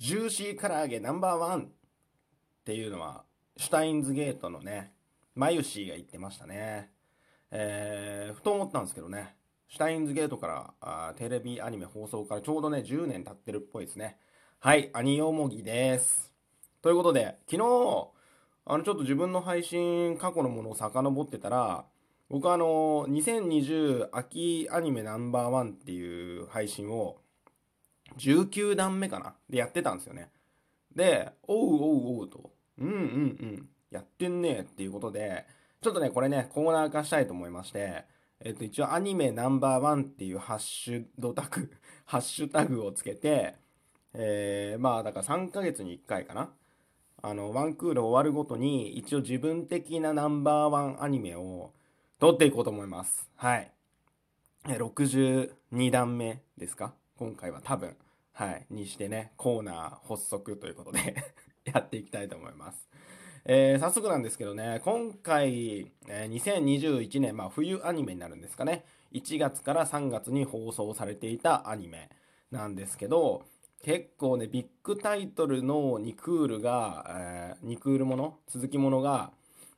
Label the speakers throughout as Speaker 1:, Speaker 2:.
Speaker 1: ジューシー唐揚げナンバーワンっていうのは、シュタインズゲートのね、マユシーが言ってましたね。えー、ふと思ったんですけどね、シュタインズゲートからあテレビアニメ放送からちょうどね、10年経ってるっぽいですね。はい、アニヨモギです。ということで、昨日、あの、ちょっと自分の配信、過去のものを遡ってたら、僕あの、2020秋アニメナンバーワンっていう配信を、19段目かなでやってたんですよね。で、おうおうおうと、うんうんうん、やってんねえっていうことで、ちょっとね、これね、コーナー化したいと思いまして、えっと、一応アニメナンバーワンっていうハッシュドタグ、ハッシュタグをつけて、えー、まあだから3ヶ月に1回かな。あの、ワンクール終わるごとに一応自分的なナンバーワンアニメを撮っていこうと思います。はい。62段目ですか？今回は多分。はい。にしてね、コーナー発足ということで やっていきたいと思います。えー、早速なんですけどね、今回、えー、2021年、まあ冬アニメになるんですかね。1月から3月に放送されていたアニメなんですけど、結構ね、ビッグタイトルの2クールが、えー、2クールもの、続きものが、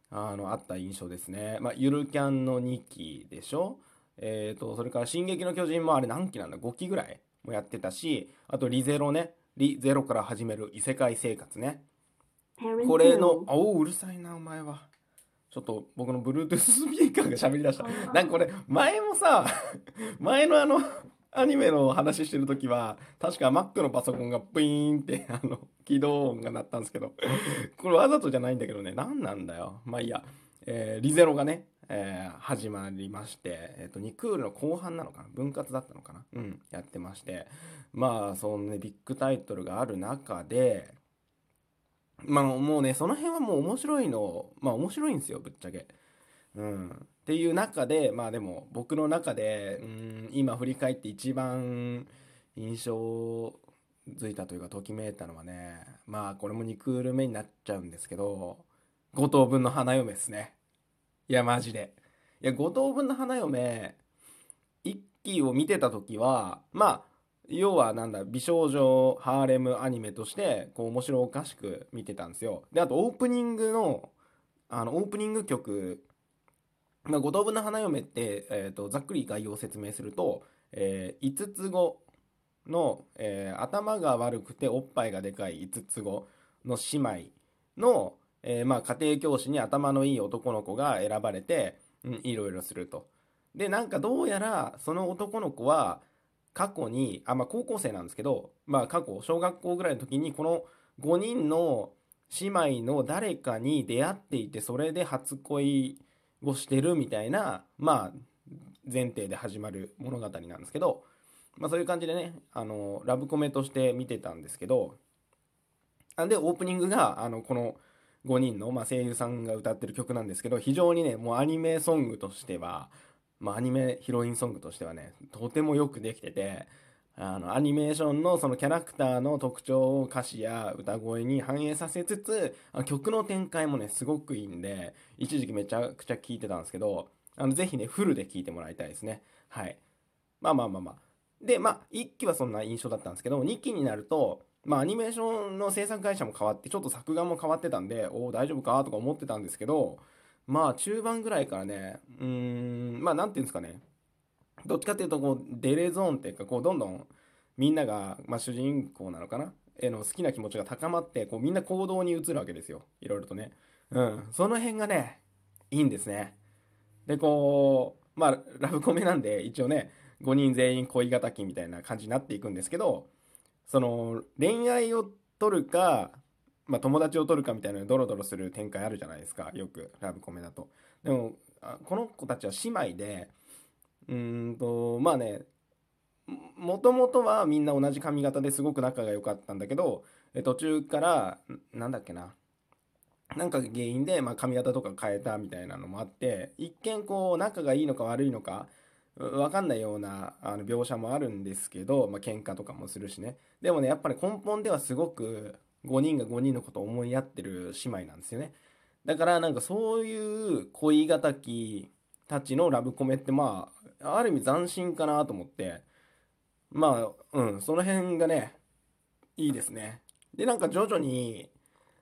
Speaker 1: あの、あった印象ですね。まあ、ゆるキャンの2期でしょ？えっ、ー、と、それから進撃の巨人もあれ何期なんだ ?5 期ぐらいもやってたし、あとリゼロね。リゼロから始める異世界生活ね。これの、あおうるさいな、お前は。ちょっと僕の Bluetooth スピーカーが喋りだした。なんかこれ、前もさ、前のあの、アニメの話してる時は、確か Mac のパソコンがプイーンって、あの、起動音が鳴ったんですけど、これわざとじゃないんだけどね、何なんだよ。まあいいや。えー、リゼロがね、えー、始まりまして、えっ、ー、と、2クールの後半なのかな？分割だったのかな？うん、やってまして。まあ、そのね、ビッグタイトルがある中で、まあもうね、その辺はもう面白いの、まあ面白いんですよ、ぶっちゃけ。うん。っていう中で、まあでも僕の中で、うん、今振り返って一番印象づいたというか、ときめいたのはね、まあこれも2クール目になっちゃうんですけど、五等分の花嫁ですね。いや、マジで。いや、五等分の花嫁、一期を見てた時は、まあ、要はなんだ、美少女ハーレムアニメとして、こう面白おかしく見てたんですよ。で、あとオープニングの、あの、オープニング曲まあ、五等分の花嫁って、えーと、ざっくり概要を説明すると、えー、5つ子の、えー、頭が悪くておっぱいがでかい5つ子の姉妹の、えー、まあ、家庭教師に頭のいい男の子が選ばれて、うん、いろいろすると。で、なんかどうやらその男の子は過去に、あ、まあ、高校生なんですけど、まあ、過去、小学校ぐらいの時にこの5人の姉妹の誰かに出会っていて、それで初恋をしてるみたいな、まあ、前提で始まる物語なんですけど、まあそういう感じでね、あの、ラブコメとして見てたんですけど、で、オープニングが、あの、この5人の、まあ、声優さんが歌ってる曲なんですけど、非常にね、もうアニメソングとしては、まあ、アニメヒロインソングとしてはね、とてもよくできてて、あの、アニメーションのそのキャラクターの特徴を歌詞や歌声に反映させつつ、曲の展開もね、すごくいいんで、一時期めちゃくちゃ聴いてたんですけど、あの、ぜひね、フルで聴いてもらいたいですね。はい。まあまあまあまあ。で、まあ、1期はそんな印象だったんですけど、2期になると、まあ、アニメーションの制作会社も変わって、ちょっと作画も変わってたんで、おお、大丈夫か？とか思ってたんですけど、まあ、中盤ぐらいからね、うーん、まあ、なんていうんですかね、どっちかっていうと、こう、デレゾーンっていうか、こう、どんどん、みんなが、まあ、主人公なのかな？への好きな気持ちが高まって、こう、みんな行動に移るわけですよ。いろいろとね。うん。その辺がね、いいんですね。で、こう、まあ、ラブコメなんで、一応ね、5人全員恋敵みたいな感じになっていくんですけど、その、恋愛を取るか、まあ、友達を取るかみたいなドロドロする展開あるじゃないですか。よく、ラブコメだと。でも、この子たちは姉妹で、うんと、まあね、もともとはみんな同じ髪型ですごく仲が良かったんだけど、途中から、なんだっけな、なんか原因で、まあ、髪型とか変えたみたいなのもあって、一見こう、仲がいいのか悪いのか、わかんないようなあの描写もあるんですけど、まあ、喧嘩とかもするしね。でもね、やっぱり根本ではすごく5人が5人のことを思いやってる姉妹なんですよね。だからなんかそういう恋敵たちのラブコメってまあ、ある意味斬新かなと思って、まあ、うん、その辺がね、いいですね。で、なんか徐々に、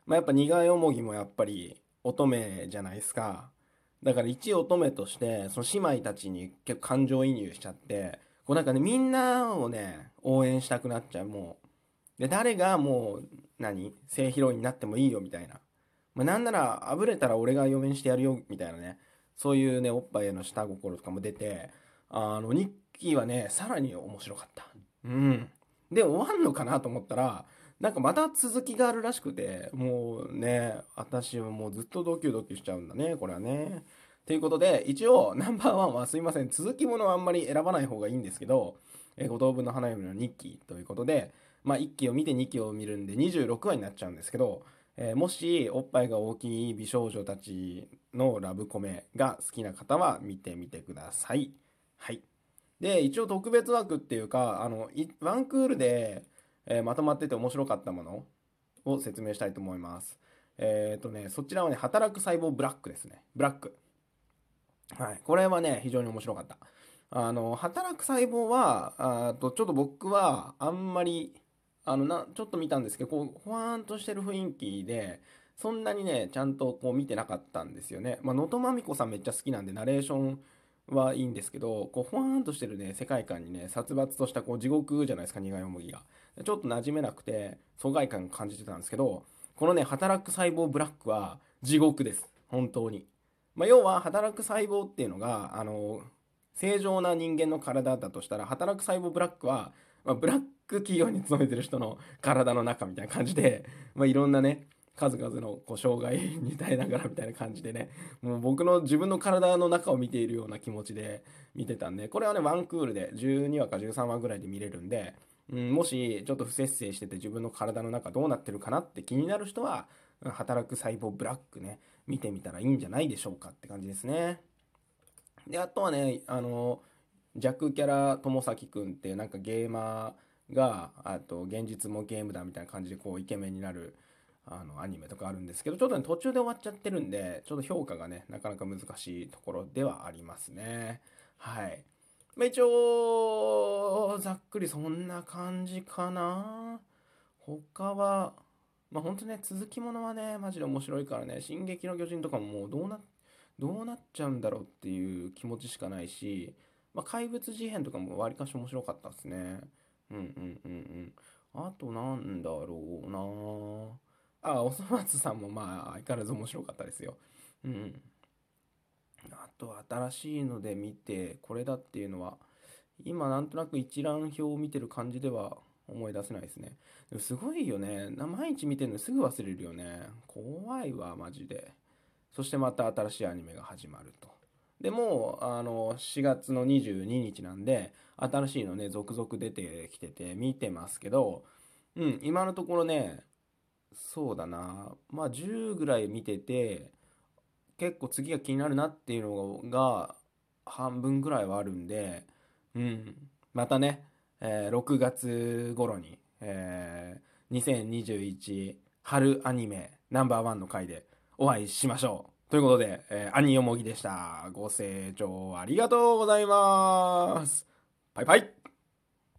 Speaker 1: まあ、やっぱ苦いよもぎもやっぱり乙女じゃないですか。だから一乙女として、その姉妹たちに結構感情移入しちゃって、こうなんかね、みんなをね、応援したくなっちゃう、もう。で、誰がもう、何性ヒロインになってもいいよ、みたいな。まあ、なんなら、あぶれたら俺が嫁にしてやるよ、みたいなね。そういうね、おっぱいへの下心とかも出て、あの、ニッキーはね、さらに面白かった。うん。で、終わんのかなと思ったら、なんかまた続きがあるらしくて、もうね、私はもうずっとドキュドキしちゃうんだね、これはね。ということで、一応、ナンバーワンはすいません、続きものはあんまり選ばない方がいいんですけど、え、五等分の花嫁の日記ということで、まあ、1期を見て2期を見るんで26話になっちゃうんですけど、えー、もしおっぱいが大きい美少女たちのラブコメが好きな方は見てみてください。はい。で、一応特別枠っていうか、あの、ワンクールでえー、まとまってて面白かったものを説明したいと思います。えっ、ー、とね、そちらはね、働く細胞ブラックですね。ブラック。はい。これはね、非常に面白かった。あの、働く細胞は、あと、ちょっと僕は、あんまり、あの、な、ちょっと見たんですけど、こう、ほわーんとしてる雰囲気で、そんなにね、ちゃんとこう見てなかったんですよね。まあ、能登まみこさんめっちゃ好きなんで、ナレーションはいいんですけど、こう、ほわーんとしてるね、世界観にね、殺伐としたこう地獄じゃないですか、苦い思いが。ちょっと馴染めなくて、疎外感感じてたんですけど、このね、働く細胞ブラックは地獄です。本当に。まあ、要は、働く細胞っていうのが、あの、正常な人間の体だとしたら、働く細胞ブラックは、まあ、ブラック企業に勤めてる人の体の中みたいな感じで、まあ、いろんなね、数々のこう障害に耐えながら みたいな感じでね、もう僕の自分の体の中を見ているような気持ちで見てたんで、これはね、ワンクールで12話か13話ぐらいで見れるんで、うん、もしちょっと不節制してて自分の体の中どうなってるかなって気になる人は、働く細胞ブラックね、見てみたらいいんじゃないでしょうかって感じですね。で、あとはね、あの、弱キャラ友崎くんってなんかゲーマーが、あと現実もゲームだみたいな感じでこうイケメンになるあのアニメとかあるんですけど、ちょっとね、途中で終わっちゃってるんで、ちょっと評価がね、なかなか難しいところではありますね。はい。まあ、一応、ざっくりそんな感じかな。他は、まあ、ほんとね、続きものはね、マジで面白いからね、進撃の巨人とかももうどうな、どうなっちゃうんだろうっていう気持ちしかないし、まあ、怪物事変とかもわりかし面白かったですね。うんうんうんうん。あとなんだろうなあ、おそ松さんもまあ相変わらず面白かったですよ。うん。あと新しいので見てこれだっていうのは今なんとなく一覧表を見てる感じでは思い出せないですね。でもすごいよね。毎日見てるのすぐ忘れるよね。怖いわ、マジで。そしてまた新しいアニメが始まると。でもあの4月の22日なんで新しいのね続々出てきてて見てますけどうん今のところねそうだなまあ10ぐらい見てて結構次が気になるなっていうのが半分ぐらいはあるんで、うん、またね、えー、6月頃に、えー、2021春アニメナンバーワンの回でお会いしましょう。ということで、えー、兄よもぎでした。ご清聴ありがとうございます。バイバイ